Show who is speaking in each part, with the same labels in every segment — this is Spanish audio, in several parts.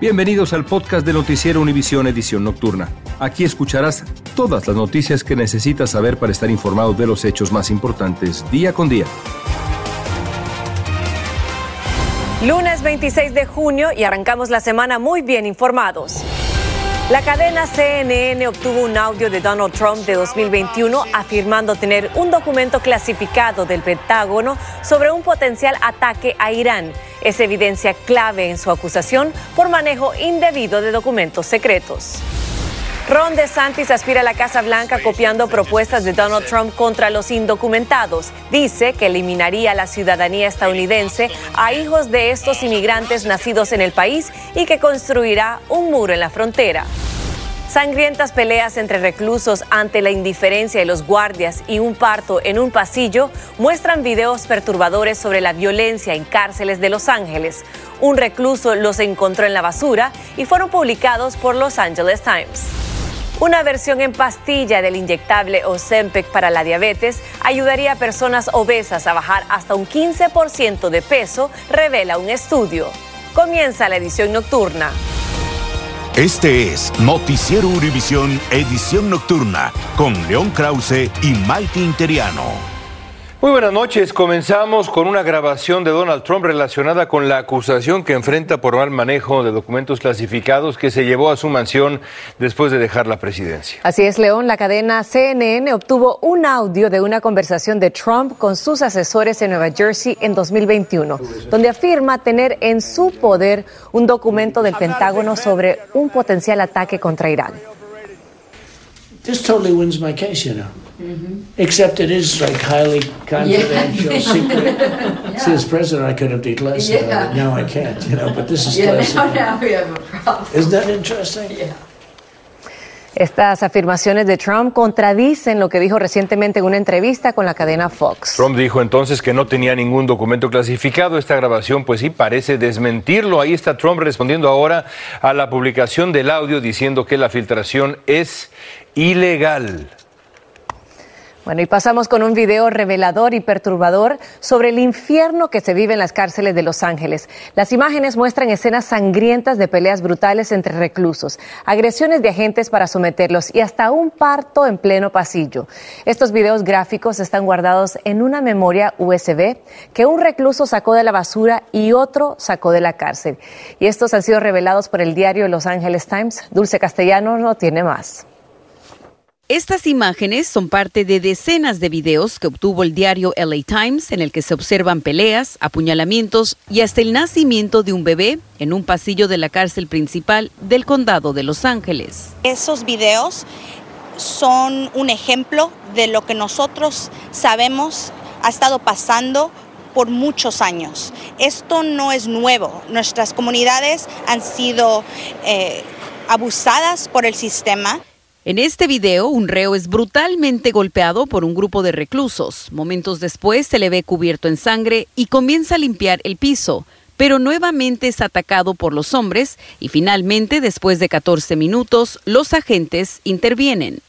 Speaker 1: Bienvenidos al podcast de Noticiero Univisión Edición Nocturna. Aquí escucharás todas las noticias que necesitas saber para estar informado de los hechos más importantes día con día.
Speaker 2: Lunes 26 de junio y arrancamos la semana muy bien informados. La cadena CNN obtuvo un audio de Donald Trump de 2021 afirmando tener un documento clasificado del Pentágono sobre un potencial ataque a Irán. Es evidencia clave en su acusación por manejo indebido de documentos secretos. Ron DeSantis aspira a la Casa Blanca copiando propuestas de Donald Trump contra los indocumentados. Dice que eliminaría la ciudadanía estadounidense a hijos de estos inmigrantes nacidos en el país y que construirá un muro en la frontera. Sangrientas peleas entre reclusos ante la indiferencia de los guardias y un parto en un pasillo muestran videos perturbadores sobre la violencia en cárceles de Los Ángeles. Un recluso los encontró en la basura y fueron publicados por Los Angeles Times. Una versión en pastilla del inyectable Ozempic para la diabetes ayudaría a personas obesas a bajar hasta un 15% de peso, revela un estudio. Comienza la edición nocturna.
Speaker 3: Este es Noticiero Univisión Edición Nocturna con León Krause y Maite Interiano.
Speaker 1: Muy buenas noches. Comenzamos con una grabación de Donald Trump relacionada con la acusación que enfrenta por mal manejo de documentos clasificados que se llevó a su mansión después de dejar la presidencia.
Speaker 2: Así es, León. La cadena CNN obtuvo un audio de una conversación de Trump con sus asesores en Nueva Jersey en 2021, donde afirma tener en su poder un documento del Pentágono sobre un potencial ataque contra Irán.
Speaker 4: This totally wins my case, you know. Mm-hmm. Except it is like highly confidential, yeah. secret. yeah. See, as president, I could have less yeah. about it. Now I can't, you know. But this is
Speaker 5: yeah, now, now we have a problem.
Speaker 4: Isn't that interesting?
Speaker 5: Yeah.
Speaker 2: Estas afirmaciones de Trump contradicen lo que dijo recientemente en una entrevista con la cadena Fox.
Speaker 1: Trump dijo entonces que no tenía ningún documento clasificado. Esta grabación, pues sí, parece desmentirlo. Ahí está Trump respondiendo ahora a la publicación del audio diciendo que la filtración es ilegal.
Speaker 2: Bueno, y pasamos con un video revelador y perturbador sobre el infierno que se vive en las cárceles de Los Ángeles. Las imágenes muestran escenas sangrientas de peleas brutales entre reclusos, agresiones de agentes para someterlos y hasta un parto en pleno pasillo. Estos videos gráficos están guardados en una memoria USB que un recluso sacó de la basura y otro sacó de la cárcel. Y estos han sido revelados por el diario Los Angeles Times. Dulce Castellano no tiene más.
Speaker 6: Estas imágenes son parte de decenas de videos que obtuvo el diario LA Times en el que se observan peleas, apuñalamientos y hasta el nacimiento de un bebé en un pasillo de la cárcel principal del condado de Los Ángeles.
Speaker 7: Esos videos son un ejemplo de lo que nosotros sabemos ha estado pasando por muchos años. Esto no es nuevo. Nuestras comunidades han sido eh, abusadas por el sistema.
Speaker 6: En este video, un reo es brutalmente golpeado por un grupo de reclusos. Momentos después se le ve cubierto en sangre y comienza a limpiar el piso, pero nuevamente es atacado por los hombres y finalmente, después de 14 minutos, los agentes intervienen.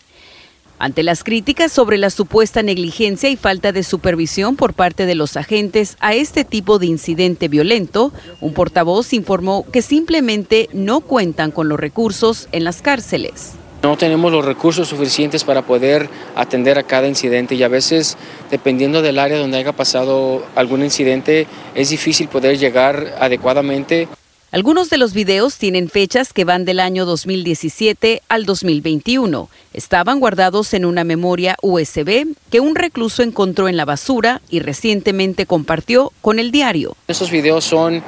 Speaker 6: Ante las críticas sobre la supuesta negligencia y falta de supervisión por parte de los agentes a este tipo de incidente violento, un portavoz informó que simplemente no cuentan con los recursos en las cárceles.
Speaker 8: No tenemos los recursos suficientes para poder atender a cada incidente y a veces, dependiendo del área donde haya pasado algún incidente, es difícil poder llegar adecuadamente.
Speaker 6: Algunos de los videos tienen fechas que van del año 2017 al 2021. Estaban guardados en una memoria USB que un recluso encontró en la basura y recientemente compartió con el diario.
Speaker 8: Esos videos son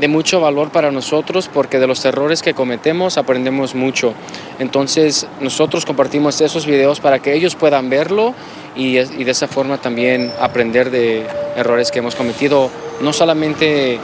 Speaker 8: de mucho valor para nosotros porque de los errores que cometemos aprendemos mucho. Entonces nosotros compartimos esos videos para que ellos puedan verlo y, de esa forma también aprender de errores que hemos cometido, no solamente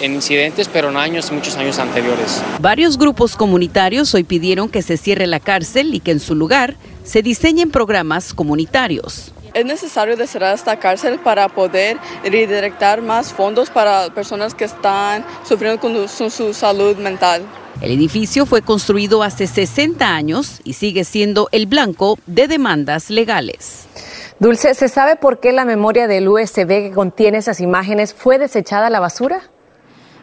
Speaker 8: en incidentes, pero en años, muchos años anteriores.
Speaker 6: Varios grupos comunitarios hoy pidieron que se cierre la cárcel y que en su lugar se diseñen programas comunitarios.
Speaker 9: Es necesario cerrar esta cárcel para poder redirectar más fondos para personas que están sufriendo con su, salud mental.
Speaker 6: El edificio fue construido hace 60 años y sigue siendo el blanco de demandas legales.
Speaker 2: Dulce, ¿se sabe por qué la memoria del USB que contiene esas imágenes fue desechada a la basura?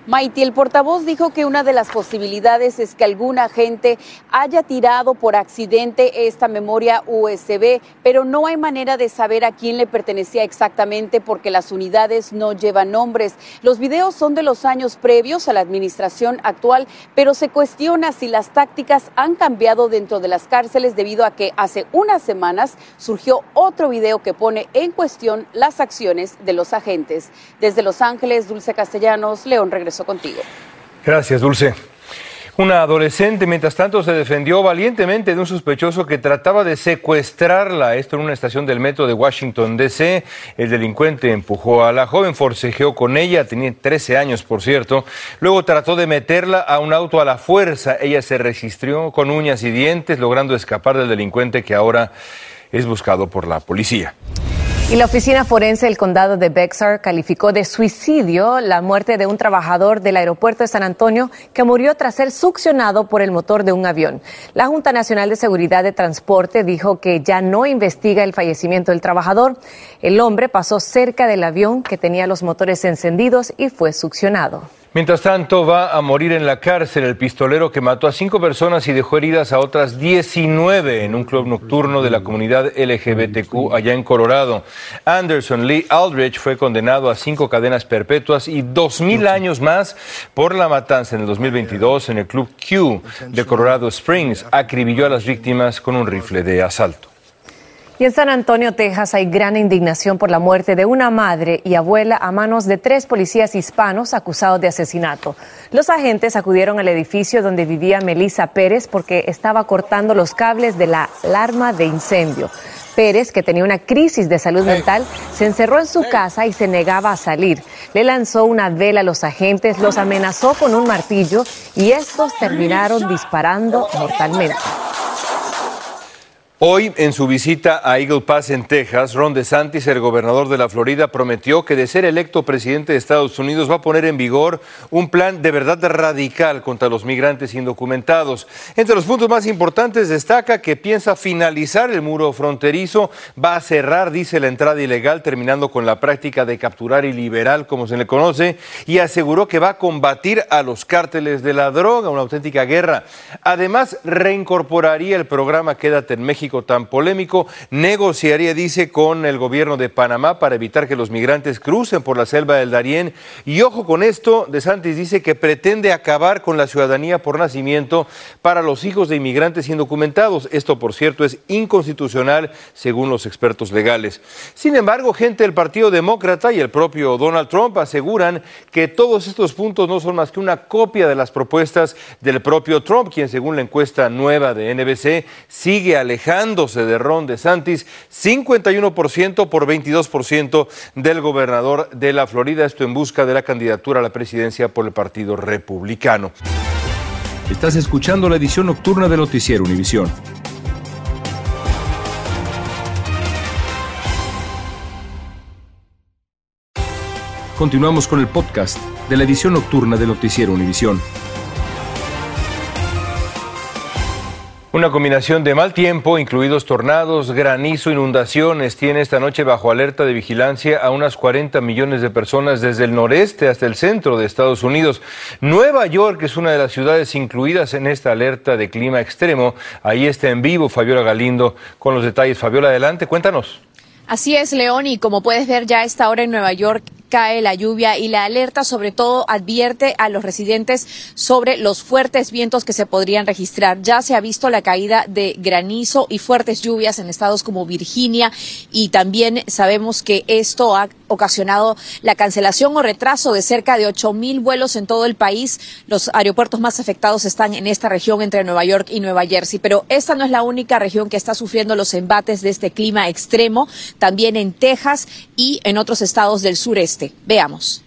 Speaker 6: Maiti, el portavoz dijo que una de las posibilidades es que algún agente haya tirado por accidente esta memoria USB, pero no hay manera de saber a quién le pertenecía exactamente porque las unidades no llevan nombres. Los videos son de los años previos a la administración actual, pero se cuestiona si las tácticas han cambiado dentro de las cárceles debido a que hace unas semanas surgió otro video que pone en cuestión las acciones de los agentes. Desde Los Ángeles, Dulce Castellanos, León regresó contigo.
Speaker 1: Gracias, Dulce. Una adolescente, mientras tanto, se defendió valientemente de un sospechoso que trataba de secuestrarla. Esto en una estación del metro de Washington, D.C. El delincuente empujó a la joven, forcejeó con ella, tenía 13 años, por cierto. Luego trató de meterla a un auto a la fuerza. Ella se resistió con uñas y dientes, logrando escapar del delincuente que ahora es buscado por la policía.
Speaker 2: Y la oficina forense del condado de Bexar calificó de suicidio la muerte de un trabajador del aeropuerto de San Antonio que murió tras ser succionado por el motor de un avión. La Junta Nacional de Seguridad de Transporte dijo que ya no investiga el fallecimiento del trabajador. El hombre pasó cerca del avión que tenía los motores encendidos y fue succionado.
Speaker 1: Mientras tanto, va a morir en la cárcel el pistolero que mató a cinco personas y dejó heridas a otras 19 en un club nocturno de la comunidad LGBTQ allá en Colorado. Anderson Lee Aldrich fue condenado a cinco cadenas perpetuas y dos mil años más por la matanza en el 2022 en el club Q de Colorado Springs. Acribilló a las víctimas con un rifle de asalto.
Speaker 2: Y en San Antonio, Texas, hay gran indignación por la muerte de una madre y abuela a manos de tres policías hispanos acusados de asesinato. Los agentes acudieron al edificio donde vivía Melissa Pérez porque estaba cortando los cables de la alarma de incendio. Pérez, que tenía una crisis de salud mental, se encerró en su casa y se negaba a salir. Le lanzó una vela a los agentes, los amenazó con un martillo y estos terminaron disparando mortalmente.
Speaker 1: Hoy, en su visita a Eagle Pass en Texas, Ron DeSantis, el gobernador de la Florida, prometió que de ser electo presidente de Estados Unidos va a poner en vigor un plan de verdad radical contra los migrantes indocumentados. Entre los puntos más importantes destaca que piensa finalizar el muro fronterizo, va a cerrar, dice, la entrada ilegal, terminando con la práctica de capturar y liberal, como se le conoce, y aseguró que va a combatir a los cárteles de la droga, una auténtica guerra. Además, reincorporaría el programa Quédate en México tan polémico, negociaría, dice, con el gobierno de Panamá para evitar que los migrantes crucen por la selva del Darién. Y ojo con esto, De Santis dice que pretende acabar con la ciudadanía por nacimiento para los hijos de inmigrantes indocumentados. Esto, por cierto, es inconstitucional según los expertos legales. Sin embargo, gente del Partido Demócrata y el propio Donald Trump aseguran que todos estos puntos no son más que una copia de las propuestas del propio Trump, quien según la encuesta nueva de NBC sigue de Ron DeSantis, 51% por 22% del gobernador de la Florida, esto en busca de la candidatura a la presidencia por el Partido Republicano.
Speaker 3: Estás escuchando la edición nocturna de Noticiero Univisión. Continuamos con el podcast de la edición nocturna de Noticiero Univisión.
Speaker 1: Una combinación de mal tiempo, incluidos tornados, granizo, inundaciones, tiene esta noche bajo alerta de vigilancia a unas 40 millones de personas desde el noreste hasta el centro de Estados Unidos. Nueva York es una de las ciudades incluidas en esta alerta de clima extremo. Ahí está en vivo Fabiola Galindo con los detalles. Fabiola, adelante, cuéntanos.
Speaker 10: Así es, León, y como puedes ver ya a esta hora en Nueva York cae la lluvia y la alerta sobre todo advierte a los residentes sobre los fuertes vientos que se podrían registrar. Ya se ha visto la caída de granizo y fuertes lluvias en estados como Virginia y también sabemos que esto ha ocasionado la cancelación o retraso de cerca de ocho mil vuelos en todo el país. Los aeropuertos más afectados están en esta región entre Nueva York y Nueva Jersey, pero esta no es la única región que está sufriendo los embates de este clima extremo, también en Texas y en otros estados del sureste. Veamos.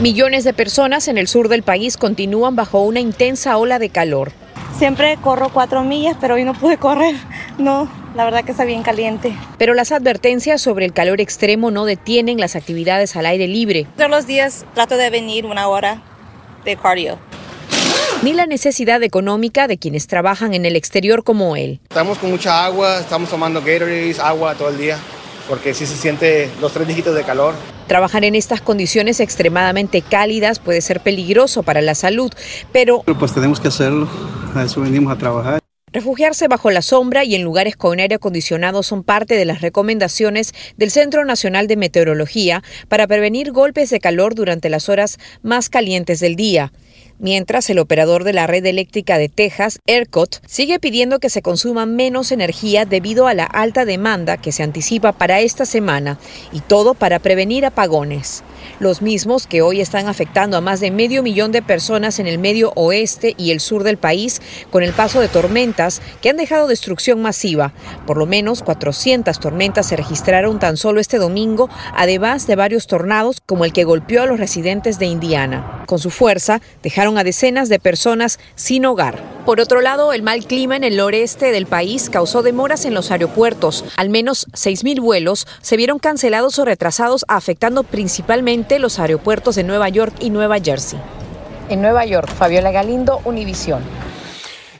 Speaker 10: Millones de personas en el sur del país continúan bajo una intensa ola de calor.
Speaker 11: Siempre corro cuatro millas, pero hoy no pude correr. No, la verdad que está bien caliente.
Speaker 10: Pero las advertencias sobre el calor extremo no detienen las actividades al aire libre.
Speaker 11: Todos los días trato de venir una hora de cardio.
Speaker 10: Ni la necesidad económica de quienes trabajan en el exterior como él.
Speaker 12: Estamos con mucha agua, estamos tomando Gatorade, agua todo el día. Porque sí se siente los tres dígitos de calor.
Speaker 10: Trabajar en estas condiciones extremadamente cálidas puede ser peligroso para la salud, pero...
Speaker 13: Pues tenemos que hacerlo, a eso venimos a trabajar.
Speaker 10: Refugiarse bajo la sombra y en lugares con aire acondicionado son parte de las recomendaciones del Centro Nacional de Meteorología para prevenir golpes de calor durante las horas más calientes del día mientras el operador de la red eléctrica de Texas, ERCOT, sigue pidiendo que se consuma menos energía debido a la alta demanda que se anticipa para esta semana y todo para prevenir apagones. Los mismos que hoy están afectando a más de medio millón de personas en el medio oeste y el sur del país con el paso de tormentas que han dejado destrucción masiva. Por lo menos 400 tormentas se registraron tan solo este domingo, además de varios tornados como el que golpeó a los residentes de Indiana. Con su fuerza, dejaron a decenas de personas sin hogar. Por otro lado, el mal clima en el noreste del país causó demoras en los aeropuertos. Al menos 6.000 vuelos se vieron cancelados o retrasados, afectando principalmente los aeropuertos de Nueva York y Nueva Jersey. En Nueva York, Fabiola Galindo, Univisión.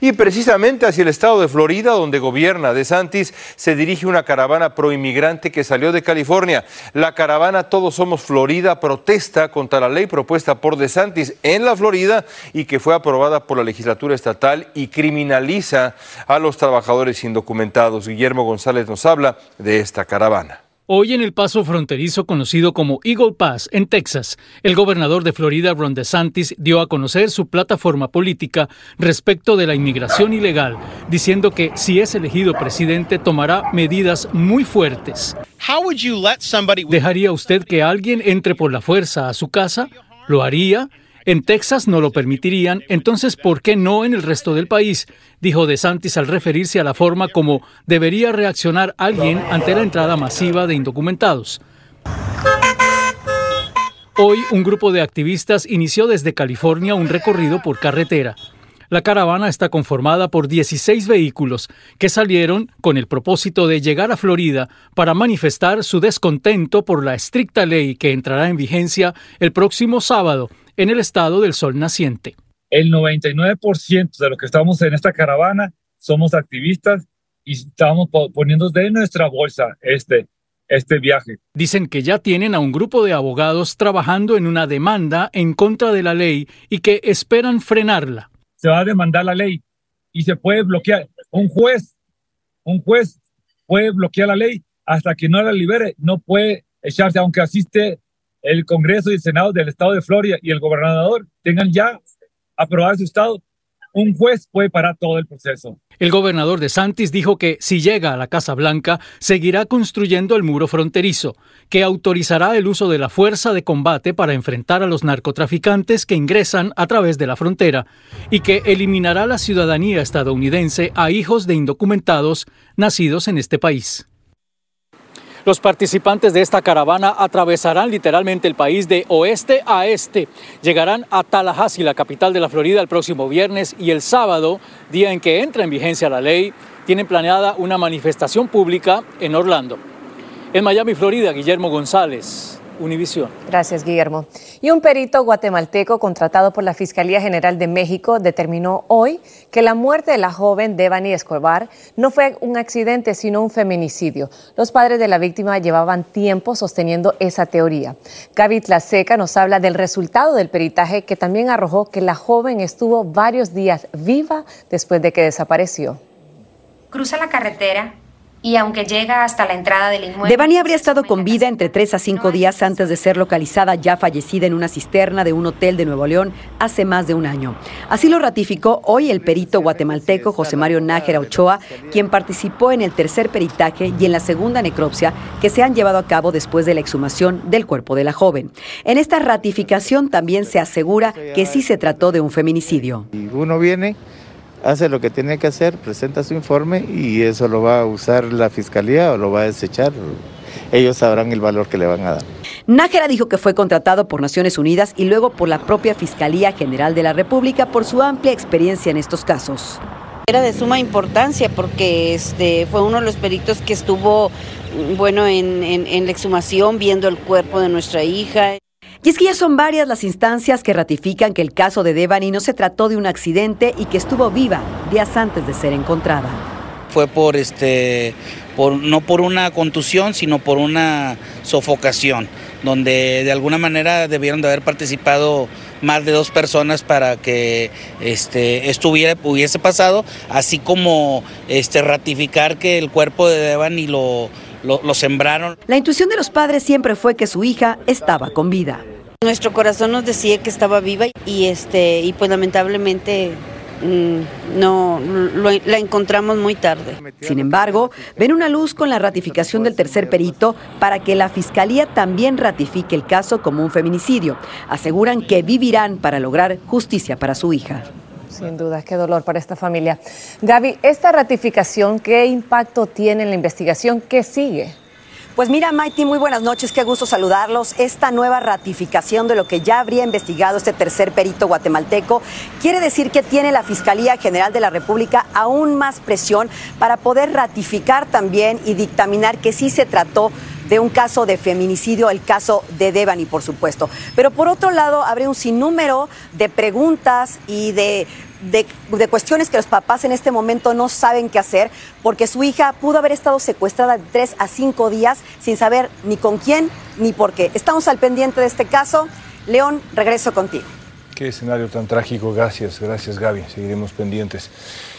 Speaker 1: Y precisamente hacia el estado de Florida, donde gobierna DeSantis, se dirige una caravana proinmigrante que salió de California. La caravana Todos Somos Florida protesta contra la ley propuesta por DeSantis en la Florida y que fue aprobada por la legislatura estatal y criminaliza a los trabajadores indocumentados. Guillermo González nos habla de esta caravana.
Speaker 14: Hoy en el paso fronterizo conocido como Eagle Pass, en Texas, el gobernador de Florida, Ron DeSantis, dio a conocer su plataforma política respecto de la inmigración ilegal, diciendo que si es elegido presidente tomará medidas muy fuertes. ¿Dejaría usted que alguien entre por la fuerza a su casa? ¿Lo haría? En Texas no lo permitirían, entonces ¿por qué no en el resto del país? Dijo DeSantis al referirse a la forma como debería reaccionar alguien ante la entrada masiva de indocumentados. Hoy un grupo de activistas inició desde California un recorrido por carretera. La caravana está conformada por 16 vehículos que salieron con el propósito de llegar a Florida para manifestar su descontento por la estricta ley que entrará en vigencia el próximo sábado en el estado del sol naciente.
Speaker 15: El 99% de los que estamos en esta caravana somos activistas y estamos poniendo de nuestra bolsa este, este viaje.
Speaker 14: Dicen que ya tienen a un grupo de abogados trabajando en una demanda en contra de la ley y que esperan frenarla.
Speaker 15: Se va a demandar la ley y se puede bloquear. Un juez, un juez puede bloquear la ley hasta que no la libere, no puede echarse, aunque asiste el Congreso y el Senado del Estado de Florida y el gobernador tengan ya aprobado su Estado, un juez puede parar todo el proceso.
Speaker 14: El gobernador de Santis dijo que si llega a la Casa Blanca, seguirá construyendo el muro fronterizo, que autorizará el uso de la fuerza de combate para enfrentar a los narcotraficantes que ingresan a través de la frontera y que eliminará la ciudadanía estadounidense a hijos de indocumentados nacidos en este país. Los participantes de esta caravana atravesarán literalmente el país de oeste a este. Llegarán a Tallahassee, la capital de la Florida, el próximo viernes y el sábado, día en que entra en vigencia la ley, tienen planeada una manifestación pública en Orlando. En Miami, Florida, Guillermo González, Univisión.
Speaker 2: Gracias, Guillermo. Y un perito guatemalteco contratado por la Fiscalía General de México determinó hoy que la muerte de la joven Devani Escobar no fue un accidente, sino un feminicidio. Los padres de la víctima llevaban tiempo sosteniendo esa teoría. Gaby Tlaseca nos habla del resultado del peritaje que también arrojó que la joven estuvo varios días viva después de que desapareció.
Speaker 16: Cruza la carretera y aunque llega hasta la entrada del inmueble...
Speaker 17: Devani habría estado con vida entre tres a cinco días antes de ser localizada ya fallecida en una cisterna de un hotel de Nuevo León hace más de un año. Así lo ratificó hoy el perito guatemalteco José Mario Nájera Ochoa, quien participó en el tercer peritaje y en la segunda necropsia que se han llevado a cabo después de la exhumación del cuerpo de la joven. En esta ratificación también se asegura que sí se trató de un feminicidio.
Speaker 18: Y uno viene hace lo que tiene que hacer, presenta su informe y eso lo va a usar la fiscalía o lo va a desechar. Ellos sabrán el valor que le van a dar.
Speaker 17: Nájera dijo que fue contratado por Naciones Unidas y luego por la propia Fiscalía General de la República por su amplia experiencia en estos casos.
Speaker 19: Era de suma importancia porque este, fue uno de los peritos que estuvo bueno, en, en la exhumación viendo el cuerpo de nuestra hija.
Speaker 17: Y es que ya son varias las instancias que ratifican que el caso de Devani no se trató de un accidente y que estuvo viva días antes de ser encontrada.
Speaker 20: fue por este, por, no por una contusión, sino por una sofocación, donde de alguna manera debieron de haber participado más de dos personas para que este, esto hubiese pasado, así como este, ratificar que el cuerpo de Devani lo, lo, lo sembraron.
Speaker 17: La intuición de los padres siempre fue que su hija estaba con vida.
Speaker 19: Nuestro corazón nos decía que estaba viva y este y pues lamentablemente mm, no lo, la encontramos muy tarde.
Speaker 17: Sin embargo, ven una luz con la ratificación del tercer perito para que la fiscalía también ratifique el caso como un feminicidio. Aseguran que vivirán para lograr justicia para su hija.
Speaker 2: Sin duda, qué dolor para esta familia. Gaby, esta ratificación, ¿qué impacto tiene en la investigación? ¿Qué sigue?
Speaker 17: Pues mira, Maiti, muy buenas noches, qué gusto saludarlos. Esta nueva ratificación de lo que ya habría investigado este tercer perito guatemalteco quiere decir que tiene la Fiscalía General de la República aún más presión para poder ratificar también y dictaminar que sí se trató de un caso de feminicidio, el caso de Devani, por supuesto. Pero por otro lado, habrá un sinnúmero de preguntas y de de, de, cuestiones que los papás en este momento no saben qué hacer, porque su hija pudo haber estado secuestrada de tres a cinco días sin saber ni con quién ni por qué. Estamos al pendiente de este caso. León, regreso contigo.
Speaker 1: Qué escenario tan trágico. Gracias, gracias Gaby. Seguiremos pendientes.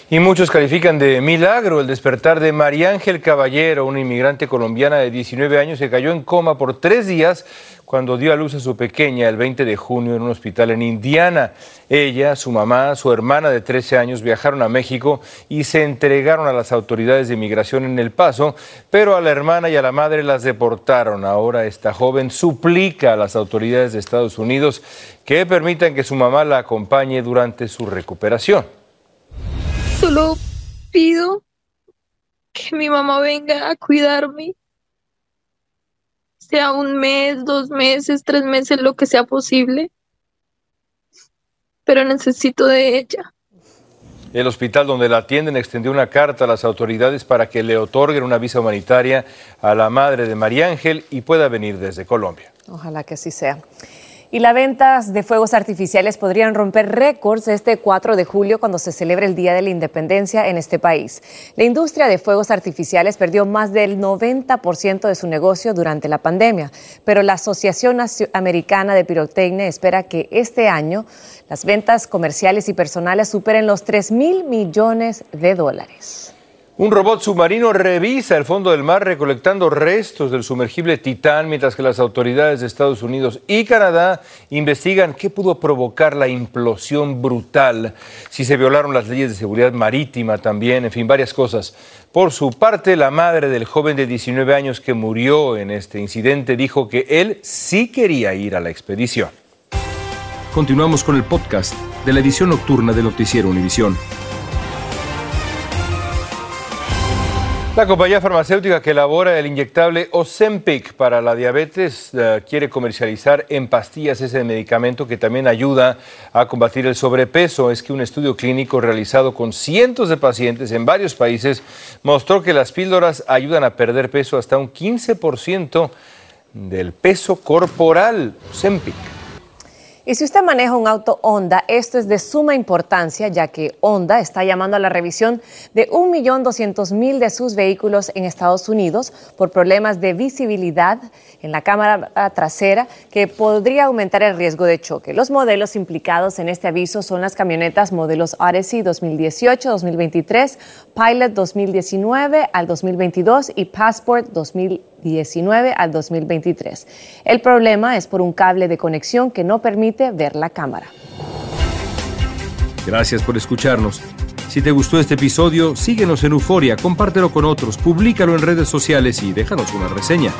Speaker 1: Y muchos califican de milagro el despertar de María Ángel Caballero, una inmigrante colombiana de 19 años que cayó en coma por tres días cuando dio a luz a su pequeña el 20 de junio en un hospital en Indiana. Ella, su mamá, su hermana de 13 años viajaron a México y se entregaron a las autoridades de inmigración en El Paso, pero a la hermana y a la madre las deportaron. Ahora esta joven suplica a las autoridades de Estados Unidos que permitan que su mamá la acompañe durante su recuperación.
Speaker 21: Solo pido que mi mamá venga a cuidarme, sea un mes, dos meses, tres meses, lo que sea posible, pero necesito de ella.
Speaker 1: El hospital donde la atienden extendió una carta a las autoridades para que le otorguen una visa humanitaria a la madre de María Ángel y pueda venir desde Colombia.
Speaker 2: Ojalá que así sea. Y las ventas de fuegos artificiales podrían romper récords este 4 de julio cuando se celebre el Día de la Independencia en este país. La industria de fuegos artificiales perdió más del 90% de su negocio durante la pandemia, pero la Asociación Americana de Pirotecnia espera que este año las ventas comerciales y personales superen los 3 mil millones de dólares.
Speaker 1: Un robot submarino revisa el fondo del mar recolectando restos del sumergible Titán, mientras que las autoridades de Estados Unidos y Canadá investigan qué pudo provocar la implosión brutal, si se violaron las leyes de seguridad marítima también, en fin, varias cosas. Por su parte, la madre del joven de 19 años que murió en este incidente dijo que él sí quería ir a la expedición.
Speaker 22: Continuamos con el podcast de la edición nocturna de Noticiero Univisión.
Speaker 1: La compañía farmacéutica que elabora el inyectable Ozempic para la diabetes uh, quiere comercializar en pastillas ese medicamento que también ayuda a combatir el sobrepeso. Es que un estudio clínico realizado con cientos de pacientes en varios países mostró que las píldoras ayudan a perder peso hasta un 15% del peso corporal. Ozempic.
Speaker 2: Y si usted maneja un auto Honda, esto es de suma importancia, ya que Honda está llamando a la revisión de 1.200.000 de sus vehículos en Estados Unidos por problemas de visibilidad en la cámara trasera que podría aumentar el riesgo de choque. Los modelos implicados en este aviso son las camionetas modelos Odyssey 2018, 2023, Pilot 2019 al 2022 y Passport 2019 al 2023. El problema es por un cable de conexión que no permite ver la cámara.
Speaker 22: Gracias por escucharnos. Si te gustó este episodio, síguenos en Euforia, compártelo con otros, públicalo en redes sociales y déjanos una reseña.